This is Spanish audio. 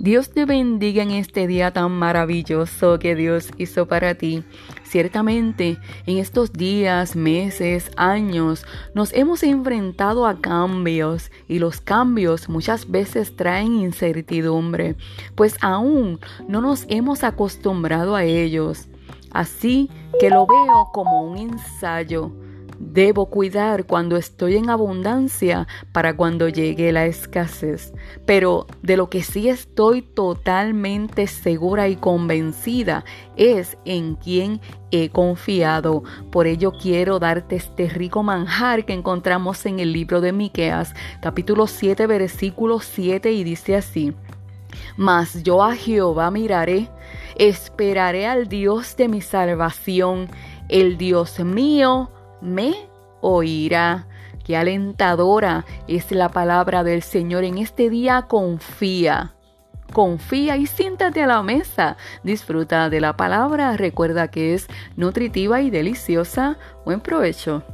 Dios te bendiga en este día tan maravilloso que Dios hizo para ti. Ciertamente, en estos días, meses, años, nos hemos enfrentado a cambios y los cambios muchas veces traen incertidumbre, pues aún no nos hemos acostumbrado a ellos. Así que lo veo como un ensayo Debo cuidar cuando estoy en abundancia para cuando llegue la escasez. Pero de lo que sí estoy totalmente segura y convencida es en quien he confiado. Por ello quiero darte este rico manjar que encontramos en el libro de Miqueas, capítulo 7, versículo 7 y dice así: Mas yo a Jehová miraré, esperaré al Dios de mi salvación, el Dios mío me oirá. Qué alentadora es la palabra del Señor en este día. Confía. Confía y siéntate a la mesa. Disfruta de la palabra. Recuerda que es nutritiva y deliciosa. Buen provecho.